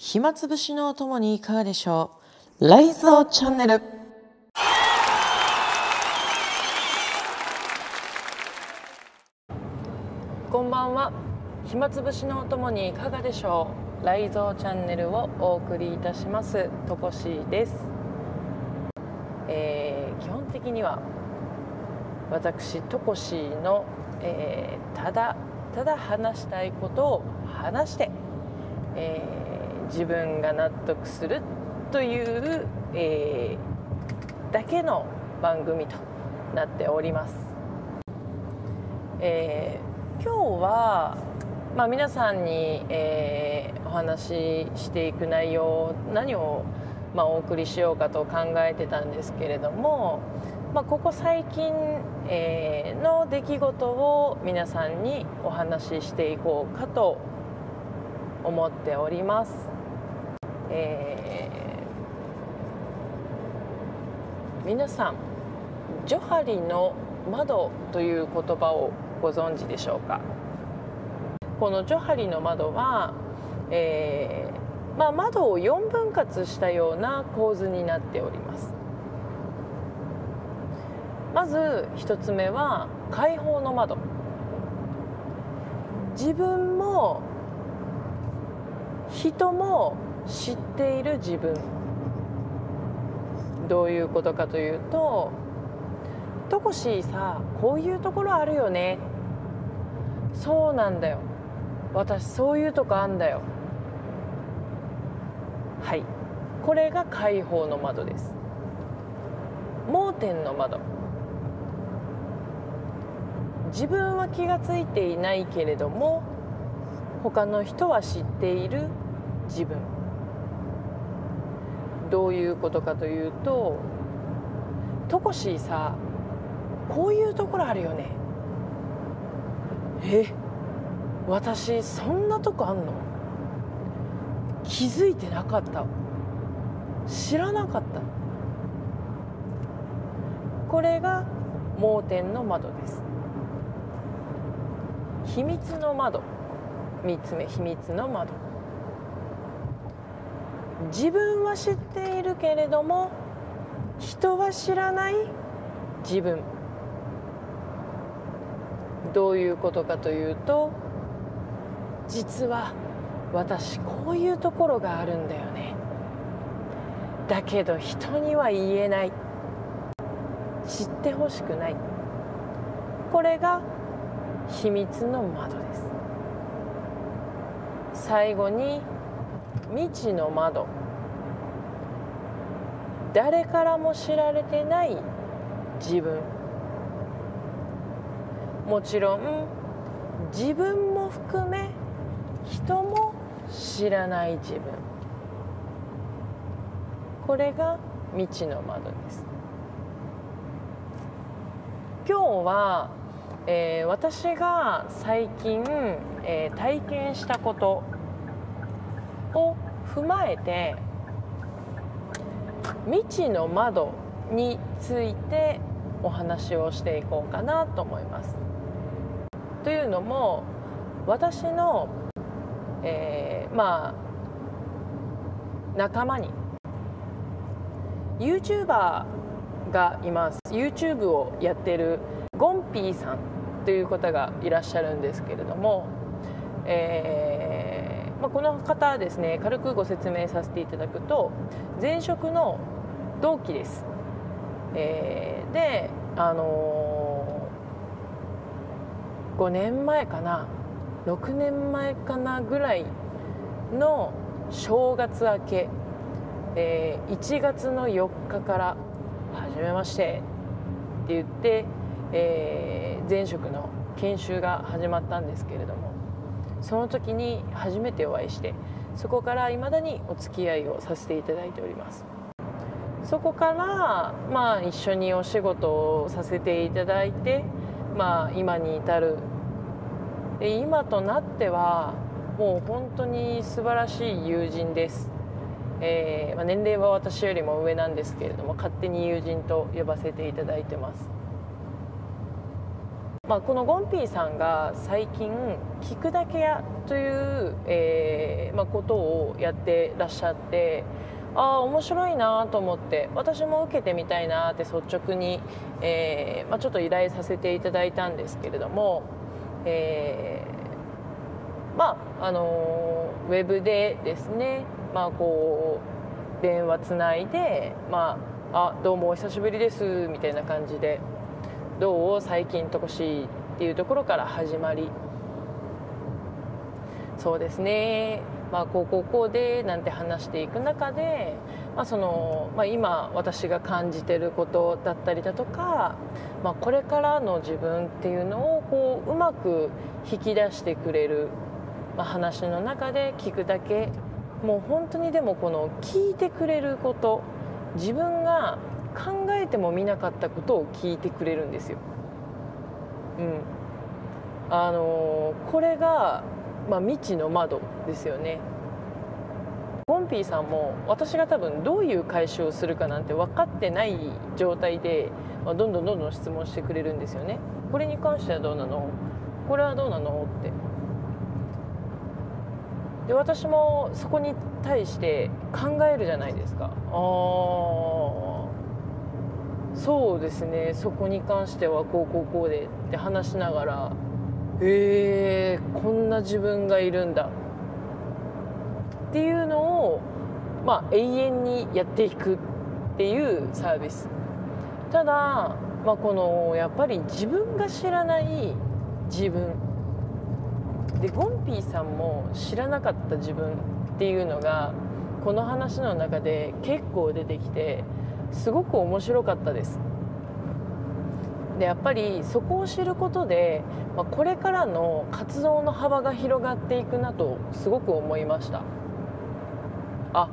暇つぶしのお供にいかがでしょう？ライゾーチャンネル。こんばんは。暇つぶしのお供にいかがでしょう？ライゾーチャンネルをお送りいたします。とこしです、えー基本的には私とこしの、えーただただ話したいことを話して、えー自分が納得するという、えーだけの番組となっております、えー今日は、まあ、皆さんに、えーお話ししていく内容何を、まあ、お送りしようかと考えてたんですけれども、まあ、ここ最近、えーの出来事を皆さんにお話ししていこうかと思っております。えー皆さんジョハリの窓という言葉をご存知でしょうか？このジョハリの窓は、えーまあ、窓を4分割したような構図になっております。まず1つ目は開放の窓。自分も人も知っている自分。どういうことかというと「トコシーさこういうところあるよね」「そうなんだよ。私そういうとこあんだよ」はい。これが開放の窓です。盲点の窓。自分は気が付いていないけれども他の人は知っている自分。どういうことかというと「トコシーさこういうところあるよね」え私そんなとこあんの？気づいてなかった。知らなかった。これが盲点の窓です。秘密の窓。3つ目秘密の窓。自分は知っているけれども人は知らない自分。どういうことかというと実は私こういうところがあるんだよね。だけど人には言えない。知ってほしくない。これが秘密の窓です。最後に未知の窓。誰からも知られてない自分。もちろん自分も含め人も知らない自分。これが未知の窓です。今日は、えー私が最近、えー体験したこと。を踏まえて未知の窓についてお話をしていこうかなと思います。というのも私の、えーまあ仲間に YouTuber がいます YouTube をやってるゴンピーさんという方がいらっしゃるんですけれども、えーまあ、この方ですね軽くご説明させていただくと前職の同期です、えーであのー5年前かな6年前かなぐらいの正月明け、えー1月の4日から「はじめまして」って言って、えー前職の研修が始まったんですけれどもその時に初めてお会いしてそこからいまだにお付き合いをさせていただいております。そこから、まあ、一緒にお仕事をさせていただいて、まあ、今に至る。で今となってはもう本当に素晴らしい友人です、えーまあ、年齢は私よりも上なんですけれども勝手に友人と呼ばせていただいてます。まあ、このゴンピーさんが最近「聞くだけ屋」という、えーまあ、ことをやってらっしゃってああ面白いなと思って私も受けてみたいなって率直に、えーまあ、ちょっと依頼させていただいたんですけれども、えー、まあのウェブでですね、ま、こう電話つないで、まあ、あどうもお久しぶりですみたいな感じでどう最近とこしいっていうところから始まり。そうですね。まあ、こうこうこうでなんて話していく中で、まあそのまあ、今私が感じてることだったりだとか、まあ、これからの自分っていうのをこううまく引き出してくれる、まあ、話の中で聞くだけ。もう本当にでもこの聞いてくれること。自分が考えてもみなかったことを聞いてくれるんですよ。うん、あのこれがまあ、未知の窓ですよね。ゴンピーさんも私が多分どういう回収をするかなんて分かってない状態で、まあ、どんどんどんどん質問してくれるんですよね。これに関してはどうなの？これはどうなの？って。で私もそこに対して考えるじゃないですか。ああそうですね。そこに関してはこうこうこうでって話しながらえー、こんな自分がいるんだ。っていうのを、まあ、永遠にやっていくっていうサービス。ただ、まあ、このやっぱり自分が知らない自分。でゴンピーさんも知らなかった自分っていうのがこの話の中で結構出てきてすごく面白かったです。でやっぱりそこを知ることで、まあ、これからの活動の幅が広がっていくなとすごく思いました。あ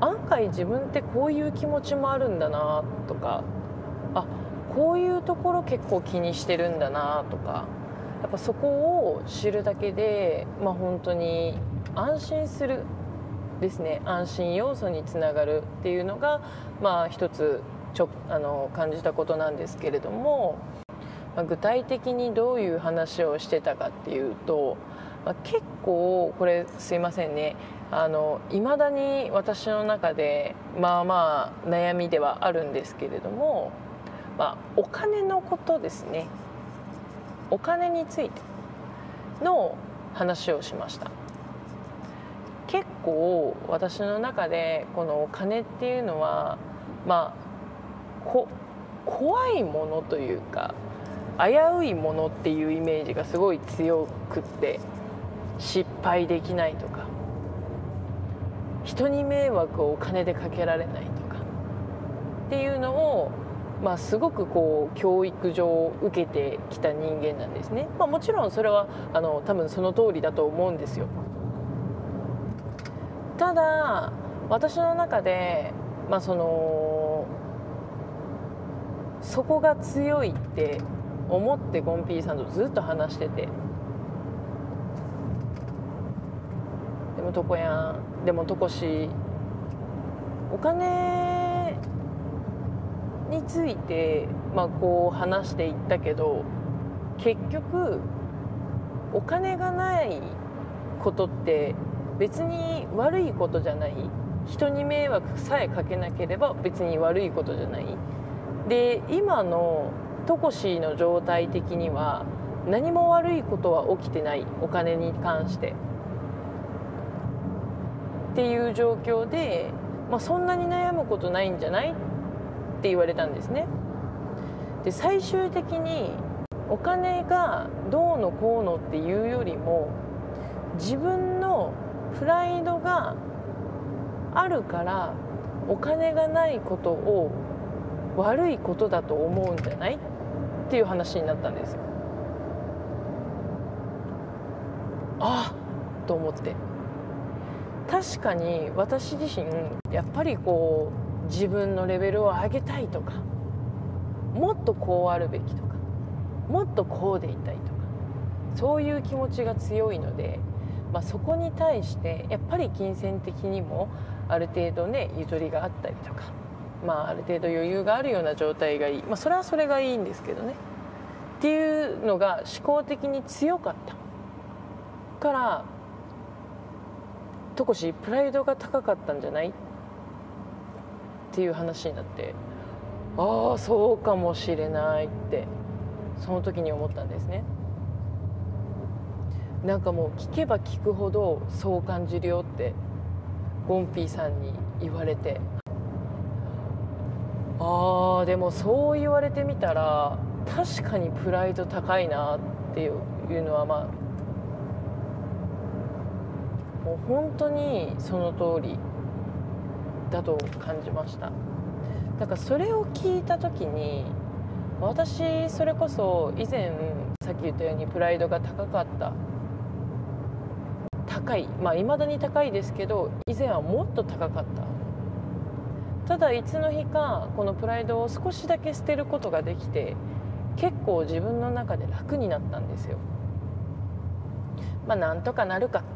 案外自分ってこういう気持ちもあるんだなとかあこういうところ結構気にしてるんだなとかやっぱそこを知るだけで、まあ、本当に安心する。ですね安心要素につながるっていうのが、まあ、一つちょあの感じたことなんですけれども、まあ、具体的にどういう話をしてたかっていうと、まあ、結構これすいませんねいまだに私の中でまあまあ悩みではあるんですけれども、まあ、お金のことですね。お金についての話をしました。結構私の中でこのお金っていうのはまあこ怖いものというか危ういものっていうイメージがすごい強くって失敗できないとか人に迷惑をお金でかけられないとかっていうのを、まあ、すごくこう教育上受けてきた人間なんですね、まあ、もちろんそれはあの多分その通りだと思うんですよ。ただ私の中で、まあ、そのそこが強いって思ってゴンピーさんとずっと話してて。でもとやんでもとこしお金について、まあ、こう話していったけど結局お金がないことって別に悪いことじゃない。人に迷惑さえかけなければ別に悪いことじゃない。で今のトコシーの状態的には何も悪いことは起きてない。お金に関して。っていう状況で、まあ、そんなに悩むことないんじゃない？って言われたんですね。で最終的にお金がどうのこうのっていうよりも自分のプライドがあるからお金がないことを悪いことだと思うんじゃないっていう話になったんですよ。あと思って確かに私自身やっぱりこう自分のレベルを上げたいとかもっとこうあるべきとかもっとこうでいたいとかそういう気持ちが強いので、まあ、そこに対してやっぱり金銭的にもある程度ねゆとりがあったりとかまあ、ある程度余裕があるような状態がいい、まあ、それはそれがいいんですけどね。っていうのが思考的に強かった。からとこしプライドが高かったんじゃない？っていう話になってああそうかもしれないってその時に思ったんですね。なんかもう聞けば聞くほどそう感じるよってゴンピーさんに言われて。あーでもそう言われてみたら確かにプライド高いなっていうのはまあもう本当にその通りだと感じました。だからそれを聞いた時に私それこそ以前さっき言ったようにプライドが高かった高いまあいまだに高いですけど以前はもっと高かった。ただいつの日かこのプライドを少しだけ捨てることができて結構自分の中で楽になったんですよ。まあなんとかなるかって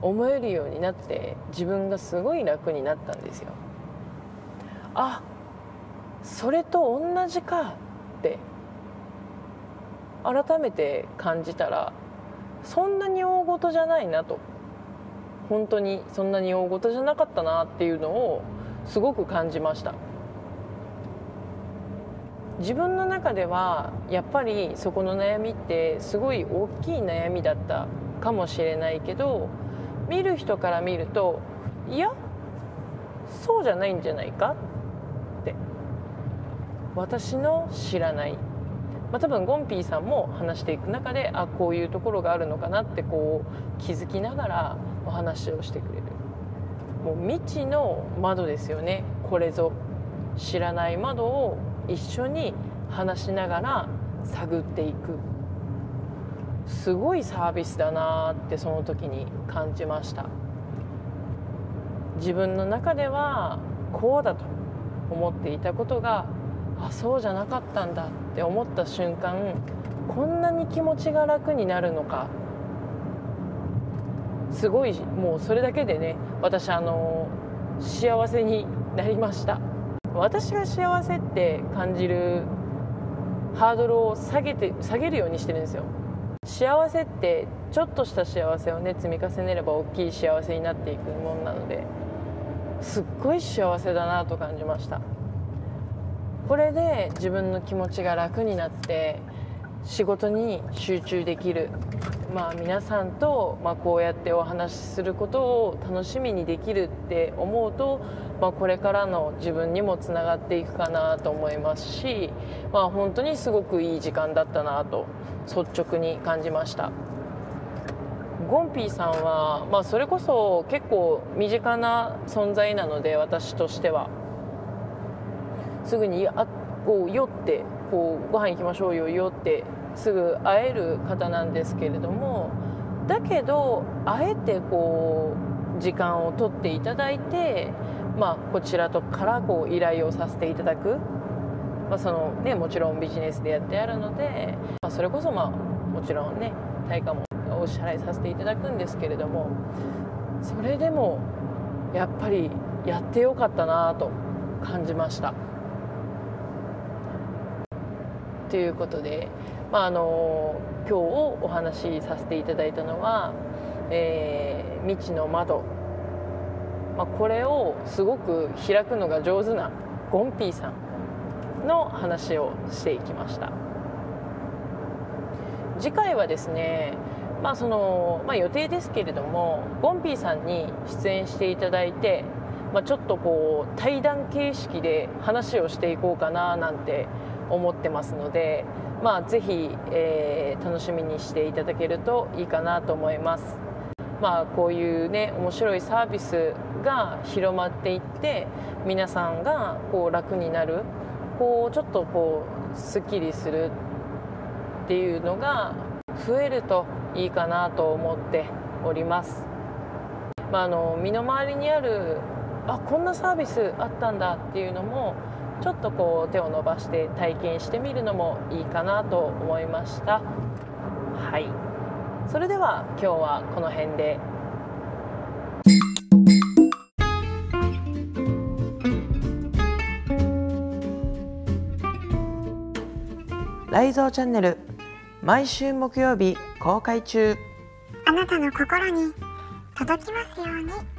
思えるようになって自分がすごい楽になったんですよ。あそれと同じかって改めて感じたらそんなに大事じゃないなと。本当にそんなに大事じゃなかったなっていうのをすごく感じました。自分の中ではやっぱりそこの悩みってすごい大きい悩みだったかもしれないけど見る人から見るといやそうじゃないんじゃないかって私の知らないまあ、多分ゴンピーさんも話していく中であこういうところがあるのかなってこう気づきながらお話をしてくれる。もう未知の窓ですよね。これぞ知らない窓を一緒に話しながら探っていく。すごいサービスだなってその時に感じました。自分の中ではこうだと思っていたことがあそうじゃなかったんだって思った瞬間こんなに気持ちが楽になるのか。すごいもうそれだけでね私あの幸せになりました。私が幸せって感じるハードルを下げて下げるようにしてるんですよ。幸せってちょっとした幸せをね積み重ねれば大きい幸せになっていくものなのですっごい幸せだなと感じました。これで自分の気持ちが楽になって仕事に集中できる、まあ、皆さんと、まあ、こうやってお話しすることを楽しみにできるって思うと、まあ、これからの自分にもつながっていくかなと思いますし、まあ、本当にすごくいい時間だったなと率直に感じました。ゴンピーさんは、まあ、それこそ結構身近な存在なので私としては。すぐにあこう酔ってこうご飯行きましょうよよってすぐ会える方なんですけれどもだけどあえてこう時間を取っていただいて、まあ、こちらとからこう依頼をさせていただく、まあそのね、もちろんビジネスでやってあるので、まあ、それこそ、まあ、もちろんね対価もお支払いさせていただくんですけれどもそれでもやっぱりやってよかったなと感じました。ということで、まあ、あの今日お話しさせていただいたのは「えー、未知の窓」まあ、これをすごく開くのが上手なゴンピーさんの話をしていきました。次回はですねまあそのまあ、予定ですけれどもゴンピーさんに出演していただいて、まあ、ちょっとこう対談形式で話をしていこうかななんて思ってますので、まあ、ぜひ、えー、楽しみにしていただけるといいかなと思います。まあ、こういうね面白いサービスが広まっていって皆さんがこう楽になるこうちょっとこうすっきりするっていうのが増えるといいかなと思っております。まあ、あの身の回りにあるあこんなサービスあったんだっていうのもちょっとこう手を伸ばして体験してみるのもいいかなと思いました。はい。それでは今日はこの辺で。ライゾーチャンネル毎週木曜日公開中。あなたの心に届きますように。